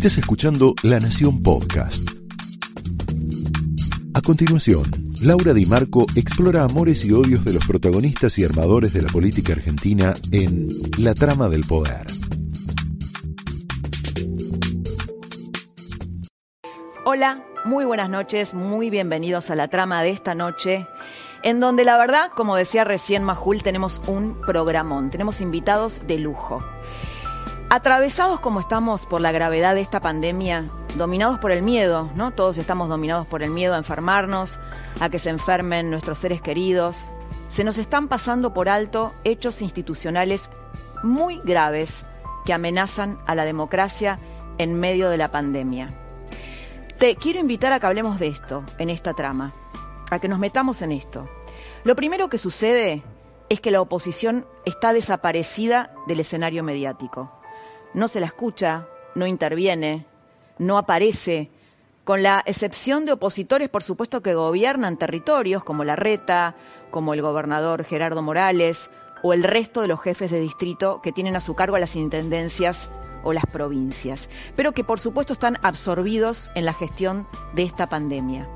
Estás escuchando La Nación Podcast. A continuación, Laura Di Marco explora amores y odios de los protagonistas y armadores de la política argentina en La Trama del Poder. Hola, muy buenas noches, muy bienvenidos a la trama de esta noche, en donde la verdad, como decía recién Majul, tenemos un programón, tenemos invitados de lujo. Atravesados como estamos por la gravedad de esta pandemia, dominados por el miedo, ¿no? Todos estamos dominados por el miedo a enfermarnos, a que se enfermen nuestros seres queridos. Se nos están pasando por alto hechos institucionales muy graves que amenazan a la democracia en medio de la pandemia. Te quiero invitar a que hablemos de esto en esta trama, a que nos metamos en esto. Lo primero que sucede es que la oposición está desaparecida del escenario mediático no se la escucha, no interviene, no aparece, con la excepción de opositores, por supuesto, que gobiernan territorios como la Reta, como el gobernador Gerardo Morales o el resto de los jefes de distrito que tienen a su cargo las intendencias o las provincias, pero que por supuesto están absorbidos en la gestión de esta pandemia.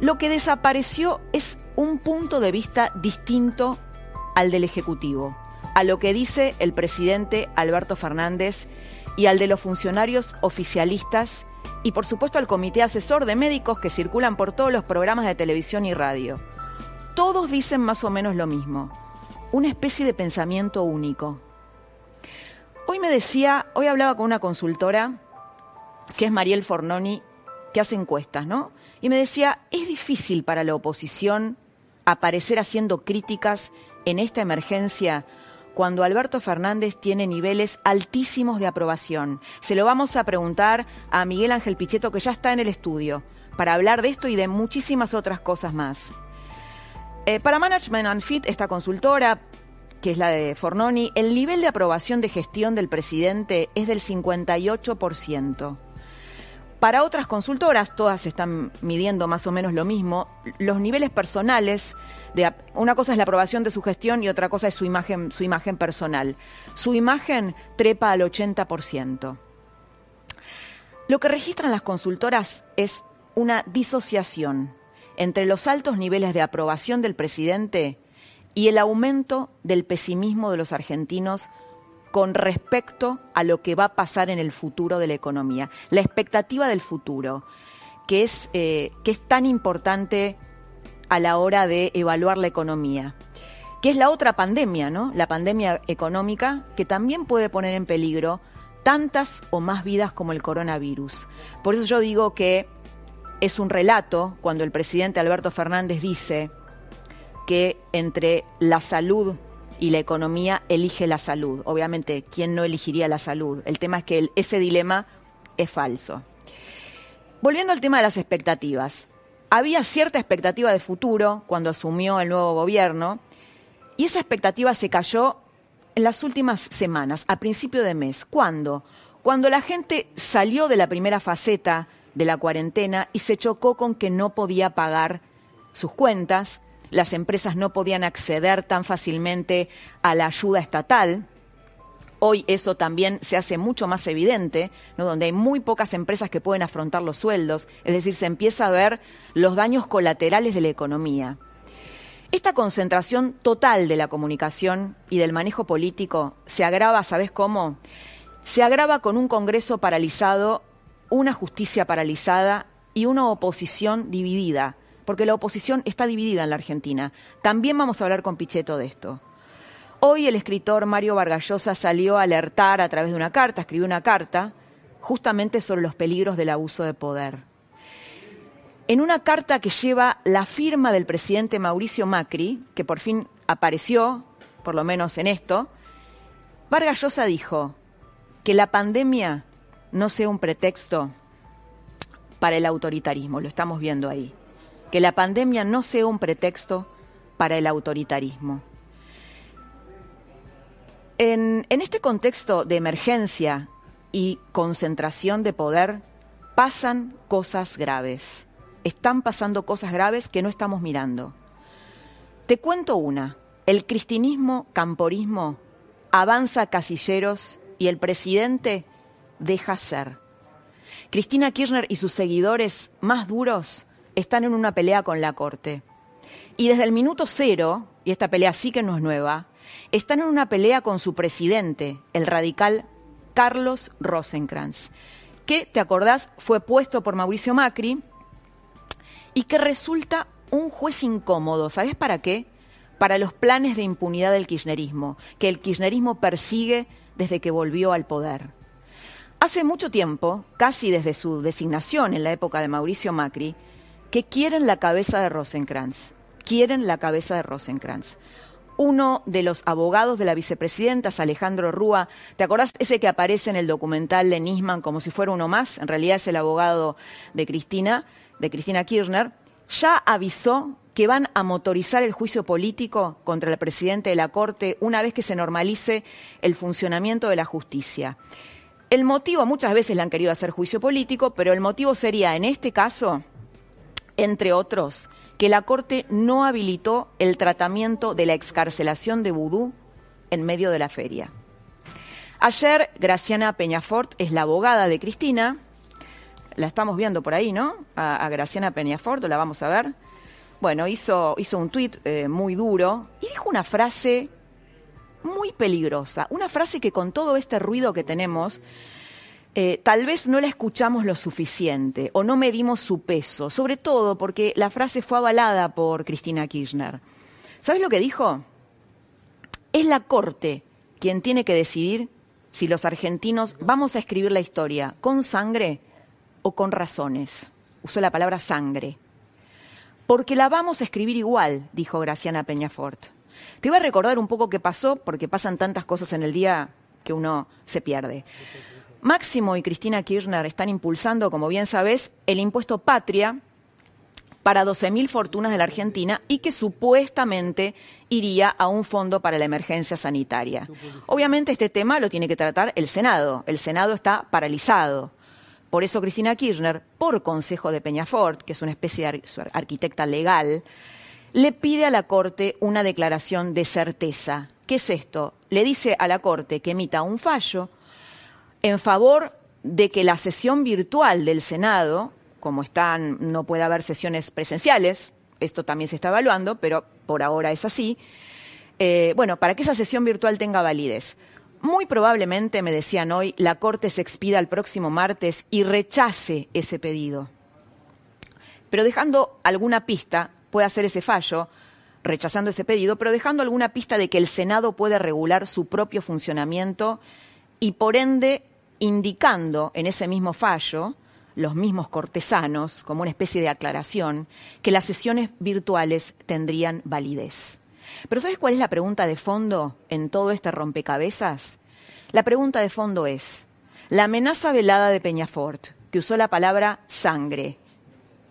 Lo que desapareció es un punto de vista distinto al del Ejecutivo a lo que dice el presidente Alberto Fernández y al de los funcionarios oficialistas y por supuesto al comité asesor de médicos que circulan por todos los programas de televisión y radio. Todos dicen más o menos lo mismo, una especie de pensamiento único. Hoy me decía, hoy hablaba con una consultora, que es Mariel Fornoni, que hace encuestas, ¿no? Y me decía, es difícil para la oposición aparecer haciendo críticas en esta emergencia cuando Alberto Fernández tiene niveles altísimos de aprobación. Se lo vamos a preguntar a Miguel Ángel Pichetto, que ya está en el estudio, para hablar de esto y de muchísimas otras cosas más. Eh, para Management and Fit, esta consultora, que es la de Fornoni, el nivel de aprobación de gestión del presidente es del 58%. Para otras consultoras, todas están midiendo más o menos lo mismo, los niveles personales, de, una cosa es la aprobación de su gestión y otra cosa es su imagen, su imagen personal. Su imagen trepa al 80%. Lo que registran las consultoras es una disociación entre los altos niveles de aprobación del presidente y el aumento del pesimismo de los argentinos con respecto a lo que va a pasar en el futuro de la economía, la expectativa del futuro, que es, eh, que es tan importante a la hora de evaluar la economía, que es la otra pandemia, ¿no? La pandemia económica, que también puede poner en peligro tantas o más vidas como el coronavirus. Por eso yo digo que es un relato cuando el presidente Alberto Fernández dice que entre la salud y la economía elige la salud. Obviamente, ¿quién no elegiría la salud? El tema es que ese dilema es falso. Volviendo al tema de las expectativas. Había cierta expectativa de futuro cuando asumió el nuevo gobierno y esa expectativa se cayó en las últimas semanas, a principio de mes. ¿Cuándo? Cuando la gente salió de la primera faceta de la cuarentena y se chocó con que no podía pagar sus cuentas, las empresas no podían acceder tan fácilmente a la ayuda estatal. Hoy eso también se hace mucho más evidente, donde hay muy pocas empresas que pueden afrontar los sueldos, es decir, se empieza a ver los daños colaterales de la economía. Esta concentración total de la comunicación y del manejo político se agrava, ¿sabes cómo? Se agrava con un Congreso paralizado, una justicia paralizada y una oposición dividida, porque la oposición está dividida en la Argentina. También vamos a hablar con Pichetto de esto. Hoy el escritor Mario Vargallosa salió a alertar a través de una carta, escribió una carta, justamente sobre los peligros del abuso de poder. En una carta que lleva la firma del presidente Mauricio Macri, que por fin apareció, por lo menos en esto, Vargallosa dijo que la pandemia no sea un pretexto para el autoritarismo, lo estamos viendo ahí que la pandemia no sea un pretexto para el autoritarismo. En, este contexto de emergencia y concentración de poder, pasan cosas graves. Están pasando cosas graves que no estamos mirando. Te cuento una. El cristinismo camporismo avanza a casilleros y el presidente deja ser. Cristina Kirchner y sus seguidores más duros están en una pelea con la Corte. Y desde el minuto cero, y esta pelea sí que no es nueva, están en una pelea con su presidente, el radical Carlos Rosenkrantz, que, te acordás, fue puesto por Mauricio Macri y que resulta un juez incómodo. ¿Sabes para qué? Para los planes de impunidad del kirchnerismo, que el kirchnerismo persigue desde que volvió al poder. Hace mucho tiempo, casi desde su designación en la época de Mauricio Macri, que quieren la cabeza de Rosenkrantz. Quieren la cabeza de Rosenkrantz. Uno de los abogados de la vicepresidenta, Alejandro Rúa, ¿te acordás ese que aparece en el documental de Nisman como si fuera uno más? En realidad es el abogado de Cristina, de Cristina Kirchner. Ya avisó que van a motorizar el juicio político contra el presidente de la Corte una vez que se normalice el funcionamiento de la justicia. El motivo, muchas veces le han querido hacer juicio político, pero el motivo sería, en este caso, entre otros, que la Corte no habilitó el tratamiento de la excarcelación de vudú en medio de la feria. Ayer, Graciana Peñafort es la abogada de Cristina. La estamos viendo por ahí, ¿no? A, Graciana Peñafort, la vamos a ver. Bueno, hizo, hizo un tuit eh, muy duro y dijo una frase muy peligrosa. Una frase que con todo este ruido que tenemos, eh, tal vez no la escuchamos lo suficiente o no medimos su peso, sobre todo porque la frase fue avalada por Cristina Kirchner. ¿Sabes lo que dijo? Es la Corte quien tiene que decidir si los argentinos vamos a escribir la historia con sangre o con razones. Usó la palabra sangre. Porque la vamos a escribir igual, dijo Graciana Peñafort. Te voy a recordar un poco qué pasó, porque pasan tantas cosas en el día que uno se pierde. Máximo y Cristina Kirchner están impulsando, como bien sabes, el impuesto patria para 12.000 fortunas de la Argentina y que supuestamente iría a un fondo para la emergencia sanitaria. Obviamente este tema lo tiene que tratar el Senado. El Senado está paralizado. Por eso Cristina Kirchner, por consejo de Peñafort, que es una especie de arquitecta legal, le pide a la Corte una declaración de certeza. ¿Qué es esto? Le dice a la Corte que emita un fallo en favor de que la sesión virtual del Senado, como están, no puede haber sesiones presenciales, esto también se está evaluando, pero por ahora es así, eh, bueno, para que esa sesión virtual tenga validez. Muy probablemente, me decían hoy, la Corte se expida el próximo martes y rechace ese pedido. Pero dejando alguna pista, puede hacer ese fallo, rechazando ese pedido, pero dejando alguna pista de que el Senado puede regular su propio funcionamiento y por ende indicando en ese mismo fallo, los mismos cortesanos, como una especie de aclaración, que las sesiones virtuales tendrían validez. Pero ¿sabes cuál es la pregunta de fondo en todo este rompecabezas? La pregunta de fondo es, la amenaza velada de Peñafort, que usó la palabra sangre,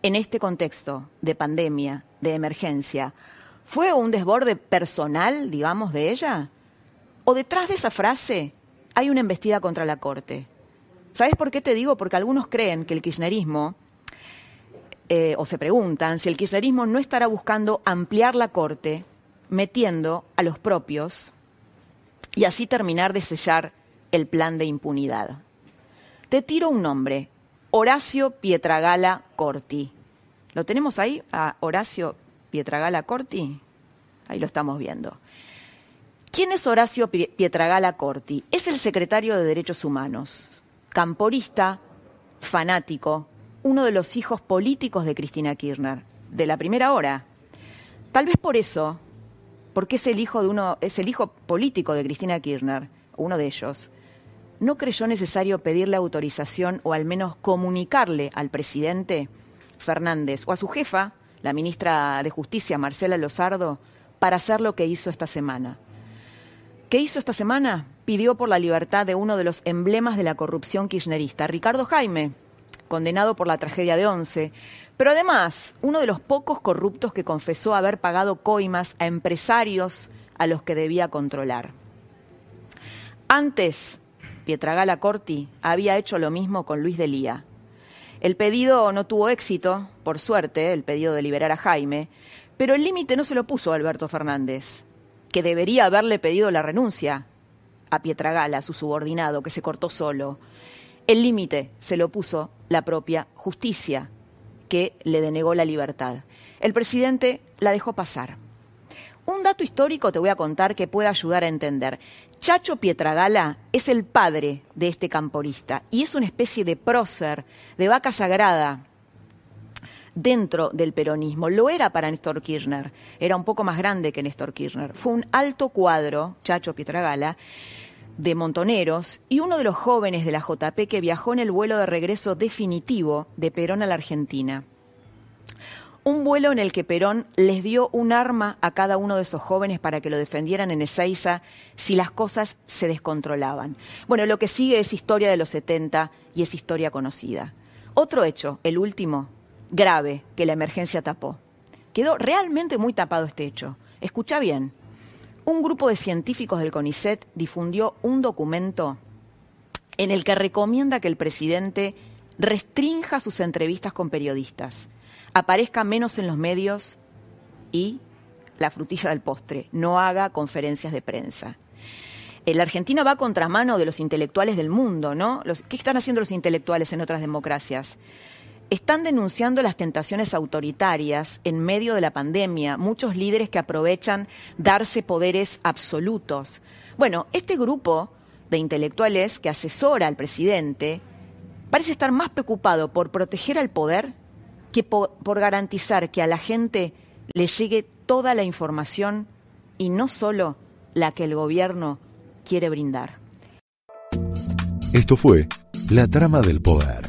en este contexto de pandemia, de emergencia, ¿fue un desborde personal, digamos, de ella? ¿O detrás de esa frase hay una embestida contra la Corte. ¿Sabes por qué te digo? Porque algunos creen que el kirchnerismo, eh, o se preguntan si el kirchnerismo no estará buscando ampliar la Corte, metiendo a los propios y así terminar de sellar el plan de impunidad. Te tiro un nombre, Horacio Pietragala Corti. ¿Lo tenemos ahí a Horacio Pietragala Corti? Ahí lo estamos viendo. ¿Quién es Horacio Pietragala Corti? Es el secretario de Derechos Humanos, camporista, fanático, uno de los hijos políticos de Cristina Kirchner, de la primera hora. Tal vez por eso, porque es el hijo de uno, es el hijo político de Cristina Kirchner, uno de ellos, no creyó necesario pedirle autorización o al menos comunicarle al presidente Fernández o a su jefa, la ministra de Justicia, Marcela Lozardo, para hacer lo que hizo esta semana ¿Qué hizo esta semana? Pidió por la libertad de uno de los emblemas de la corrupción kirchnerista, Ricardo Jaime, condenado por la tragedia de Once, pero además uno de los pocos corruptos que confesó haber pagado coimas a empresarios a los que debía controlar. Antes, Pietragala Corti había hecho lo mismo con Luis Delía. El pedido no tuvo éxito, por suerte, el pedido de liberar a Jaime, pero el límite no se lo puso Alberto Fernández que debería haberle pedido la renuncia a Pietragala, su subordinado, que se cortó solo. El límite se lo puso la propia justicia, que le denegó la libertad. El presidente la dejó pasar. Un dato histórico te voy a contar que puede ayudar a entender. Chacho Pietragala es el padre de este camporista y es una especie de prócer, de vaca sagrada dentro del peronismo. Lo era para Néstor Kirchner, era un poco más grande que Néstor Kirchner. Fue un alto cuadro, Chacho Pietragala, de montoneros y uno de los jóvenes de la JP que viajó en el vuelo de regreso definitivo de Perón a la Argentina. Un vuelo en el que Perón les dio un arma a cada uno de esos jóvenes para que lo defendieran en Ezeiza si las cosas se descontrolaban. Bueno, lo que sigue es historia de los 70 y es historia conocida. Otro hecho, el último, grave, que la emergencia tapó. Quedó realmente muy tapado este hecho. Escucha bien un grupo de científicos del CONICET difundió un documento en el que recomienda que el presidente restrinja sus entrevistas con periodistas, aparezca menos en los medios y, la frutilla del postre, no haga conferencias de prensa. Eh, la Argentina va a contramano de los intelectuales del mundo, ¿no? ¿Qué están haciendo los intelectuales en otras democracias? Están denunciando las tentaciones autoritarias en medio de la pandemia, muchos líderes que aprovechan darse poderes absolutos. Bueno, este grupo de intelectuales que asesora al presidente parece estar más preocupado por proteger al poder que por, garantizar que a la gente le llegue toda la información y no solo la que el gobierno quiere brindar. Esto fue La Trama del Poder